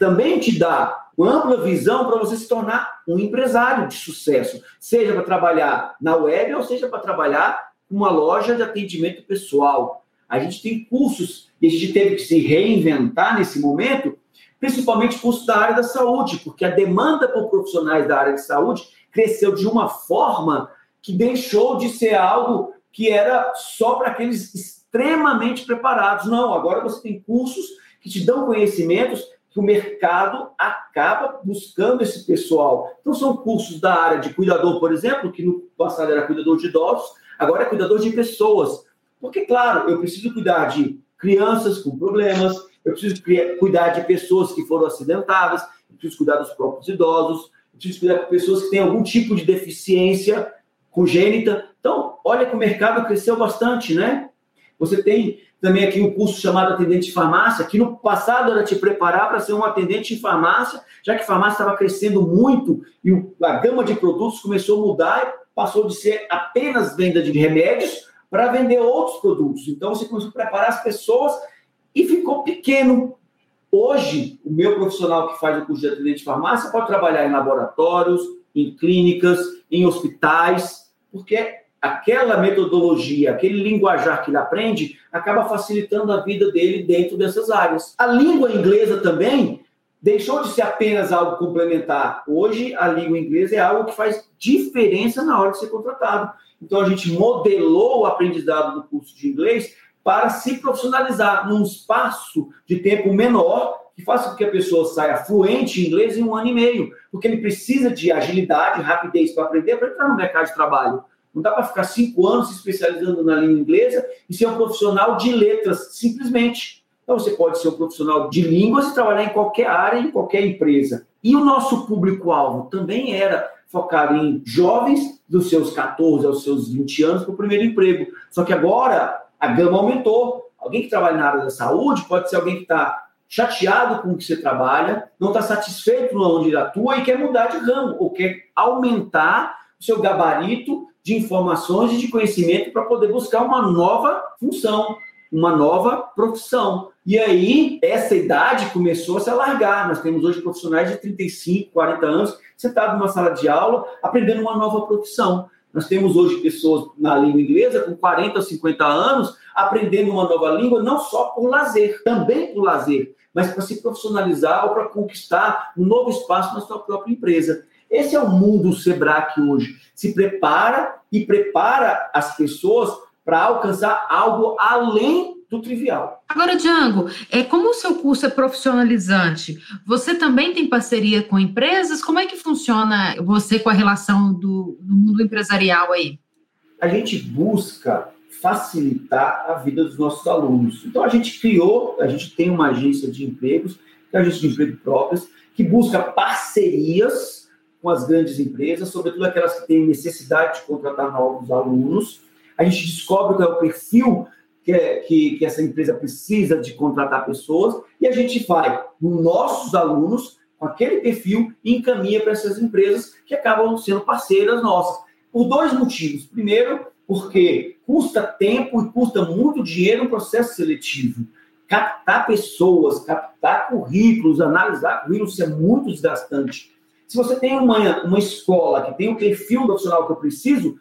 também te dá uma ampla visão para você se tornar um empresário de sucesso, seja para trabalhar na web ou seja para trabalhar numa loja de atendimento pessoal. A gente tem cursos e a gente teve que se reinventar nesse momento, principalmente cursos da área da saúde, porque a demanda por profissionais da área de saúde cresceu de uma forma que deixou de ser algo que era só para aqueles extremamente preparados. Não, agora você tem cursos que te dão conhecimentos que o mercado acaba buscando esse pessoal. Então, são cursos da área de cuidador, por exemplo, que no passado era cuidador de idosos, agora é cuidador de pessoas. Porque, claro, eu preciso cuidar de crianças com problemas, eu preciso cuidar de pessoas que foram acidentadas, eu preciso cuidar dos próprios idosos, eu preciso cuidar de pessoas que têm algum tipo de deficiência congênita. Então, olha que o mercado cresceu bastante, né? Você tem também aqui um curso chamado atendente de farmácia, que no passado era te preparar para ser um atendente de farmácia, já que farmácia estava crescendo muito e a gama de produtos começou a mudar e passou de ser apenas venda de remédios para vender outros produtos. Então você começou a preparar as pessoas e ficou pequeno. Hoje, o meu profissional que faz o curso de atendente de farmácia pode trabalhar em laboratórios, em clínicas, em hospitais, porque aquela metodologia, aquele linguajar que ele aprende, acaba facilitando a vida dele dentro dessas áreas. A língua inglesa também deixou de ser apenas algo complementar. Hoje, a língua inglesa é algo que faz diferença na hora de ser contratado. Então, a gente modelou o aprendizado do curso de inglês para se profissionalizar num espaço de tempo menor que faça com que a pessoa saia fluente em inglês em um ano e meio, porque ele precisa de agilidade, rapidez para aprender, para entrar no mercado de trabalho. Não dá para ficar cinco anos se especializando na língua inglesa e ser um profissional de letras, simplesmente. Então, você pode ser um profissional de línguas e trabalhar em qualquer área, em qualquer empresa. E o nosso público-alvo também era focado em jovens dos seus 14 aos seus 20 anos para o primeiro emprego. Só que agora a gama aumentou. Alguém que trabalha na área da saúde pode ser alguém que está chateado com o que você trabalha, não está satisfeito onde atua e quer mudar de ramo, ou quer aumentar o seu gabarito de informações e de conhecimento para poder buscar uma nova função, uma nova profissão. E aí, essa idade começou a se alargar. Nós temos hoje profissionais de 35, 40 anos, sentados numa sala de aula, aprendendo uma nova profissão. Nós temos hoje pessoas na língua inglesa com 40, 50 anos, aprendendo uma nova língua, não só por lazer, também por lazer, mas para se profissionalizar ou para conquistar um novo espaço na sua própria empresa. Esse é o mundo Sebrae hoje. Se prepara e prepara as pessoas para alcançar algo além do trivial. Agora, Django, é, como o seu curso é profissionalizante, você também tem parceria com empresas? Como é que funciona você com a relação do, do mundo empresarial aí? A gente busca facilitar a vida dos nossos alunos. Então, a gente criou, a gente tem uma agência de empregos, que é a agência de emprego próprias, que busca parcerias com as grandes empresas, sobretudo aquelas que têm necessidade de contratar novos alunos. A gente descobre qual é o perfil que, é, que, que essa empresa precisa de contratar pessoas e a gente vai nos nossos alunos com aquele perfil e encaminha para essas empresas que acabam sendo parceiras nossas. Por dois motivos. Primeiro, porque custa tempo e custa muito dinheiro o processo seletivo. Captar pessoas, captar currículos, analisar currículos, é muito desgastante. Se você tem uma, uma escola que tem o perfil profissional que eu preciso,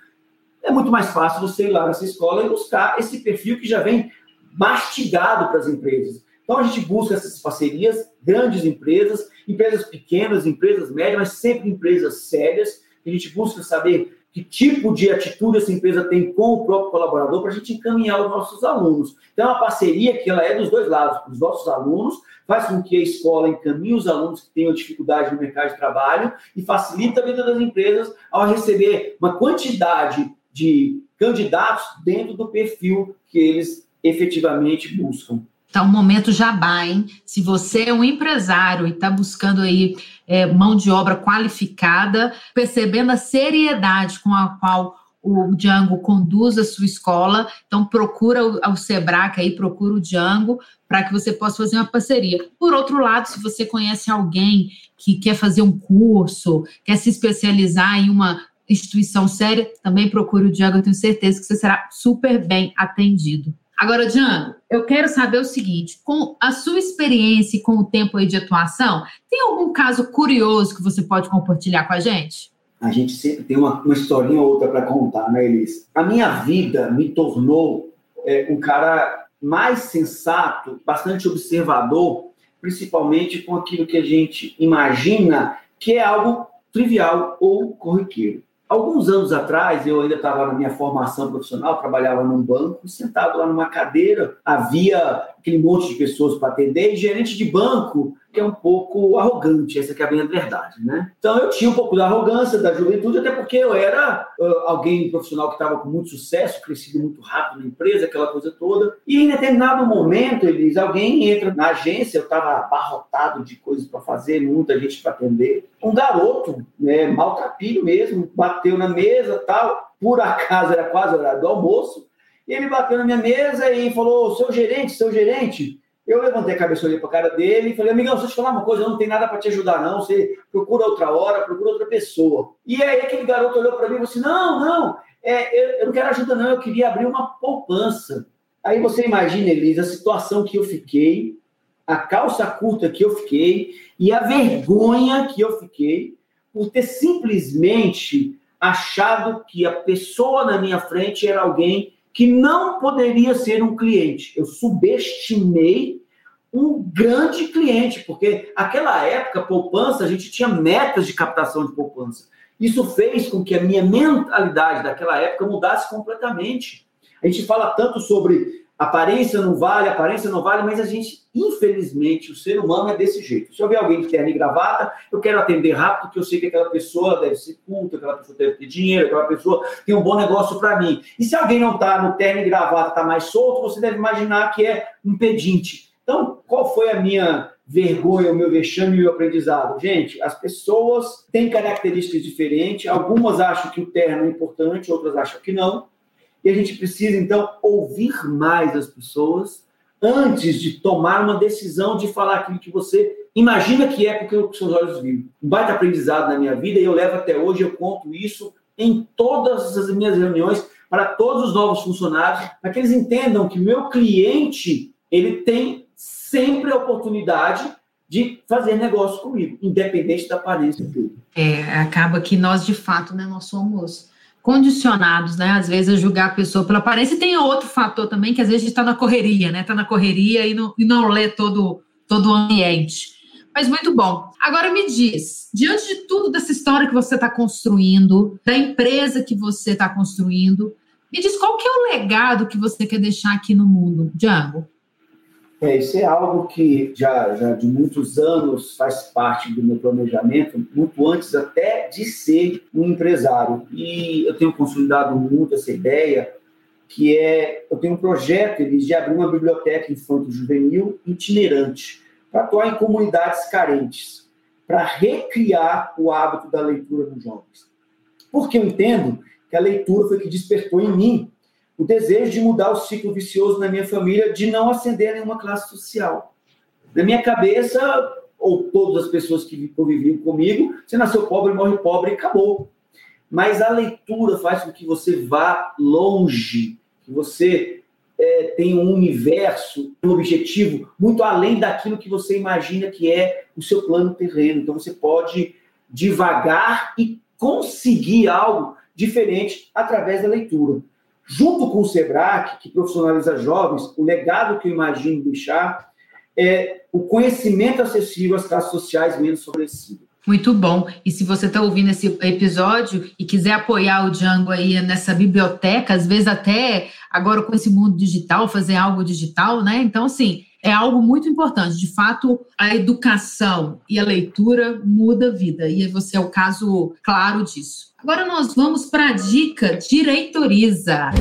é muito mais fácil você ir lá nessa escola e buscar esse perfil que já vem mastigado para as empresas. Então a gente busca essas parcerias, grandes empresas, empresas pequenas, empresas médias, mas sempre empresas sérias. A gente busca saber que tipo de atitude essa empresa tem com o próprio colaborador para a gente encaminhar os nossos alunos. Então, é uma parceria que ela é dos dois lados, os nossos alunos, faz com que a escola encaminhe os alunos que tenham dificuldade no mercado de trabalho e facilita a vida das empresas ao receber uma quantidade de candidatos dentro do perfil que eles efetivamente buscam. Então, momento jabá, hein? Se você é um empresário e está buscando aí é, mão de obra qualificada, percebendo a seriedade com a qual o Django conduz a sua escola, então procura o, o Sebrae aí, procura o Django para que você possa fazer uma parceria. Por outro lado, se você conhece alguém que quer fazer um curso, quer se especializar em uma instituição séria, também procure o Django, eu tenho certeza que você será super bem atendido. Agora, Django, eu quero saber o seguinte: com a sua experiência e com o tempo aí de atuação, tem algum caso curioso que você pode compartilhar com a gente? A gente sempre tem uma, uma historinha ou outra para contar, né, Elis? A minha vida me tornou é, um cara mais sensato, bastante observador, principalmente com aquilo que a gente imagina que é algo trivial ou corriqueiro. Alguns anos atrás, eu ainda estava na minha formação profissional, trabalhava num banco, sentado lá numa cadeira, havia aquele monte de pessoas para atender, e gerente de banco que é um pouco arrogante, essa que é a minha verdade, né? Então eu tinha um pouco da arrogância da juventude, até porque eu era uh, alguém profissional que estava com muito sucesso, crescido muito rápido na empresa, aquela coisa toda. E em determinado momento, eles, alguém entra na agência, eu estava abarrotado de coisas para fazer, muita gente para atender. Um garoto, né, maltrapilho mesmo, bateu na mesa, tal. Por acaso era quase horário do almoço. E ele bateu na minha mesa e falou: "Seu gerente, seu gerente, eu levantei a cabeça, olhei para a cara dele e falei, amigão, deixa eu te falar uma coisa, eu não tenho nada para te ajudar, não. Você procura outra hora, procura outra pessoa. E aí aquele garoto olhou para mim e falou assim: não, não, é, eu, eu, não quero ajuda, não, eu queria abrir uma poupança. Aí você imagina, Elisa, a situação que eu fiquei, a calça curta que eu fiquei e a vergonha que eu fiquei por ter simplesmente achado que a pessoa na minha frente era alguém que não poderia ser um cliente. Eu subestimei um grande cliente, porque aquela época, poupança, a gente tinha metas de captação de poupança. Isso fez com que a minha mentalidade daquela época mudasse completamente. A gente fala tanto sobre Aparência não vale, aparência não vale, mas a gente, infelizmente, o ser humano é desse jeito. Se eu ver alguém de terno e gravata, eu quero atender rápido, porque eu sei que aquela pessoa deve ser culta, aquela pessoa deve ter dinheiro, aquela pessoa tem um bom negócio para mim. E se alguém não está no terno e gravata, está mais solto, você deve imaginar que é um pedinte. Então, qual foi a minha vergonha, o meu vexame e o meu aprendizado? Gente, as pessoas têm características diferentes, algumas acham que o terno é importante, outras acham que não. E a gente precisa, então, ouvir mais as pessoas antes de tomar uma decisão de falar aquilo que você imagina que é porque os seus olhos viram. Um baita aprendizado na minha vida e eu levo até hoje, eu conto isso em todas as minhas reuniões para todos os novos funcionários, para que eles entendam que meu cliente, ele tem sempre a oportunidade de fazer negócio comigo, independente da aparência dele. É, acaba que nós, de fato, né, nós somos condicionados, né? Às vezes a julgar a pessoa pela aparência. E tem outro fator também, que às vezes a gente está na correria, né? Está na correria e não, e não lê todo, todo o ambiente. Mas muito bom. Agora me diz, diante de tudo dessa história que você está construindo, da empresa que você está construindo, me diz qual que é o legado que você quer deixar aqui no mundo, Django? É, isso é algo que já, já de muitos anos faz parte do meu planejamento, muito antes até de ser um empresário. E eu tenho consolidado muito essa ideia, que é, eu tenho um projeto de abrir uma biblioteca infanto-juvenil itinerante, para atuar em comunidades carentes, para recriar o hábito da leitura nos jovens. Porque eu entendo que a leitura foi que despertou em mim o desejo de mudar o ciclo vicioso na minha família de não ascender nenhuma classe social. Na minha cabeça, ou todas as pessoas que conviviam comigo, você nasceu pobre, morre pobre e acabou. Mas a leitura faz com que você vá longe, que você é, tenha um universo, um objetivo muito além daquilo que você imagina que é o seu plano terreno. Então você pode devagar e conseguir algo diferente através da leitura. Junto com o SEBRAC, que profissionaliza jovens, o legado que eu imagino deixar é o conhecimento acessível às classes sociais menos favorecidas. Muito bom. E se você está ouvindo esse episódio e quiser apoiar o Django aí nessa biblioteca, às vezes até agora com esse mundo digital, fazer algo digital, né? Então, assim, é algo muito importante. De fato, a educação e a leitura muda a vida. E você é o caso claro disso. Agora nós vamos para a dica direitoriza.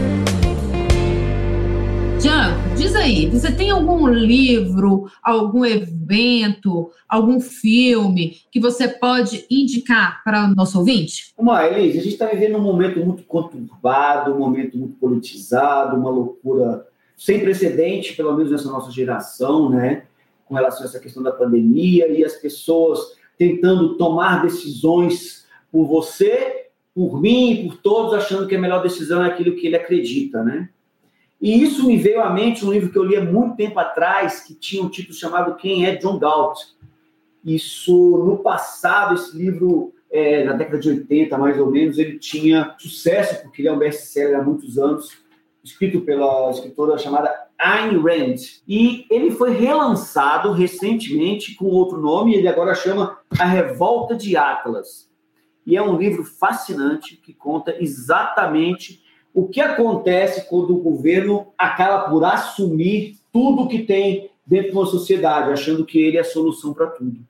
Jean, diz aí, você tem algum livro, algum evento, algum filme que você pode indicar para o nosso ouvinte? Lá, Elise, a gente está vivendo um momento muito conturbado, um momento muito politizado, uma loucura sem precedente, pelo menos nessa nossa geração, né? Com relação a essa questão da pandemia e as pessoas tentando tomar decisões por você por mim e por todos, achando que a melhor decisão é aquilo que ele acredita, né? E isso me veio à mente um livro que eu li há muito tempo atrás, que tinha um título chamado Quem é John Galt. Isso, no passado, esse livro, é, na década de 80, mais ou menos, ele tinha sucesso, porque ele é um best-seller há muitos anos, escrito pela escritora chamada Ayn Rand. E ele foi relançado recentemente com outro nome, ele agora chama A Revolta de Atlas e é um livro fascinante que conta exatamente o que acontece quando o governo acaba por assumir tudo que tem dentro de uma sociedade, achando que ele é a solução para tudo.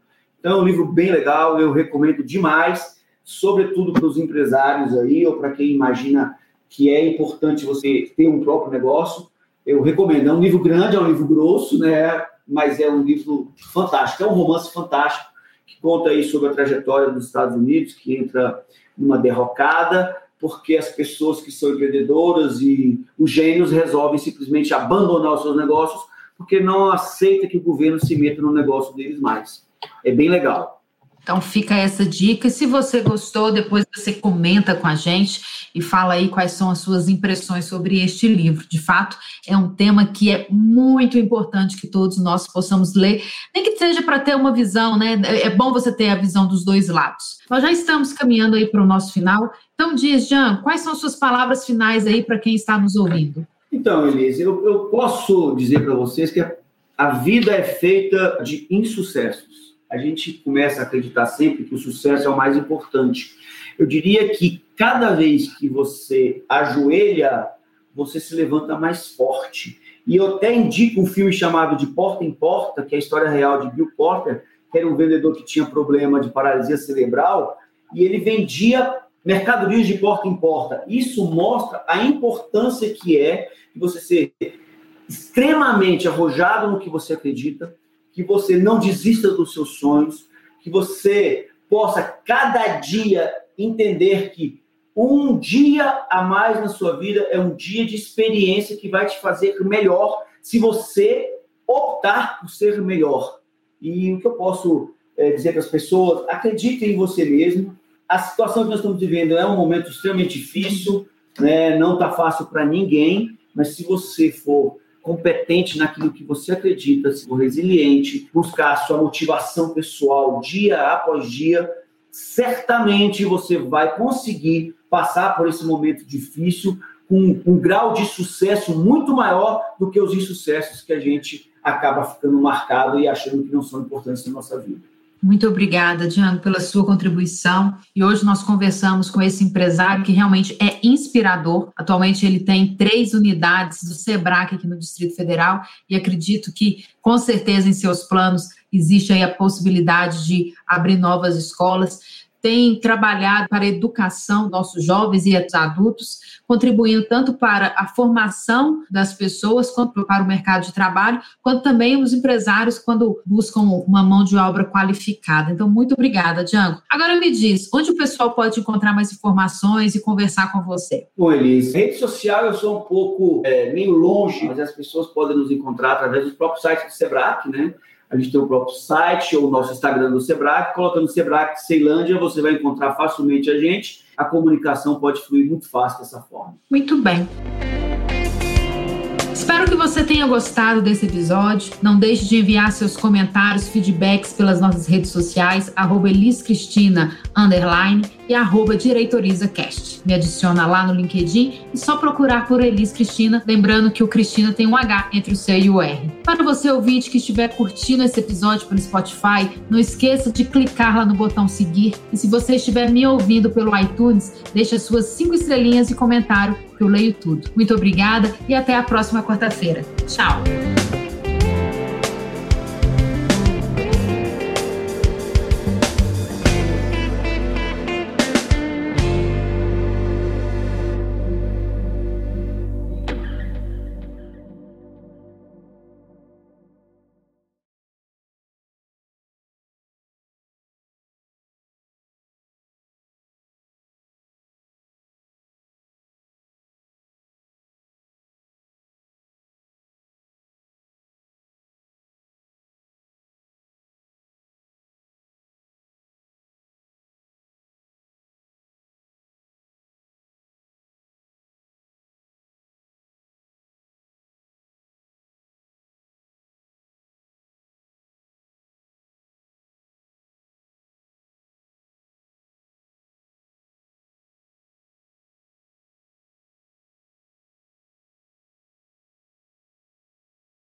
Então, é um livro bem legal, eu recomendo demais, sobretudo para os empresários aí, ou para quem imagina que é importante você ter um próprio negócio. Eu recomendo. É um livro grande, é um livro grosso, né? Mas é um livro fantástico, é um romance fantástico que conta aí sobre a trajetória dos Estados Unidos, que entra numa derrocada, porque as pessoas que são empreendedoras e os gênios resolvem simplesmente abandonar os seus negócios porque não aceita que o governo se meta no negócio deles mais. É bem legal. Então fica essa dica. Se você gostou, depois você comenta com a gente e fala aí quais são as suas impressões sobre este livro. De fato, é um tema que é muito importante que todos nós possamos ler, nem que seja para ter uma visão, né? É bom você ter a visão dos dois lados. Nós já estamos caminhando aí para o nosso final. Então, diz, Jean, quais são as suas palavras finais aí para quem está nos ouvindo? Então, Elise, eu, eu posso dizer para vocês que a vida é feita de insucessos a gente começa a acreditar sempre que o sucesso é o mais importante. Eu diria que cada vez que você ajoelha, você se levanta mais forte. E eu até indico um filme chamado De Porta em Porta, que é a história real de Bill Porter, que era um vendedor que tinha problema de paralisia cerebral, e ele vendia mercadorias de porta em porta. Isso mostra a importância que é de você ser extremamente arrojado no que você acredita, que você não desista dos seus sonhos, que você possa cada dia entender que um dia a mais na sua vida é um dia de experiência que vai te fazer melhor se você optar por ser melhor. E o que eu posso é, dizer para as pessoas, acreditem em você mesmo. A situação que nós estamos vivendo é um momento extremamente difícil, né? não está fácil para ninguém, mas se você for competente naquilo que você acredita, se for resiliente, buscar a sua motivação pessoal dia após dia, certamente você vai conseguir passar por esse momento difícil com um grau de sucesso muito maior do que os insucessos que a gente acaba ficando marcado e achando que não são importantes na nossa vida. Muito obrigada, Diano, pela sua contribuição. E hoje nós conversamos com esse empresário que realmente é inspirador. Atualmente ele tem três unidades do SEBRAC aqui no Distrito Federal e acredito que, com certeza, em seus planos existe aí a possibilidade de abrir novas escolas tem trabalhado para a educação dos nossos jovens e adultos, contribuindo tanto para a formação das pessoas, quanto para o mercado de trabalho, quanto também os empresários quando buscam uma mão de obra qualificada. Então, muito obrigada, Django. Agora me diz, onde o pessoal pode encontrar mais informações e conversar com você? Bom, Elis, rede social eu sou um pouco é, meio longe, mas as pessoas podem nos encontrar através do próprio site do Sebrae, né? A gente tem o próprio site ou o nosso Instagram do Sebrae. Colocando Sebrae Ceilândia, você vai encontrar facilmente a gente. A comunicação pode fluir muito fácil dessa forma. Muito bem. Espero que você tenha gostado desse episódio. Não deixe de enviar seus comentários, feedbacks pelas nossas redes sociais, arroba eliscristina, underline, e arroba direitorizacast. Me adiciona lá no LinkedIn e só procurar por Elis Cristina, lembrando que o Cristina tem um H entre o C e o R. Para você ouvinte que estiver curtindo esse episódio pelo Spotify, não esqueça de clicar lá no botão seguir e se você estiver me ouvindo pelo iTunes, deixe as suas cinco estrelinhas e comentário que eu leio tudo. Muito obrigada e até a próxima quarta-feira. Tchau!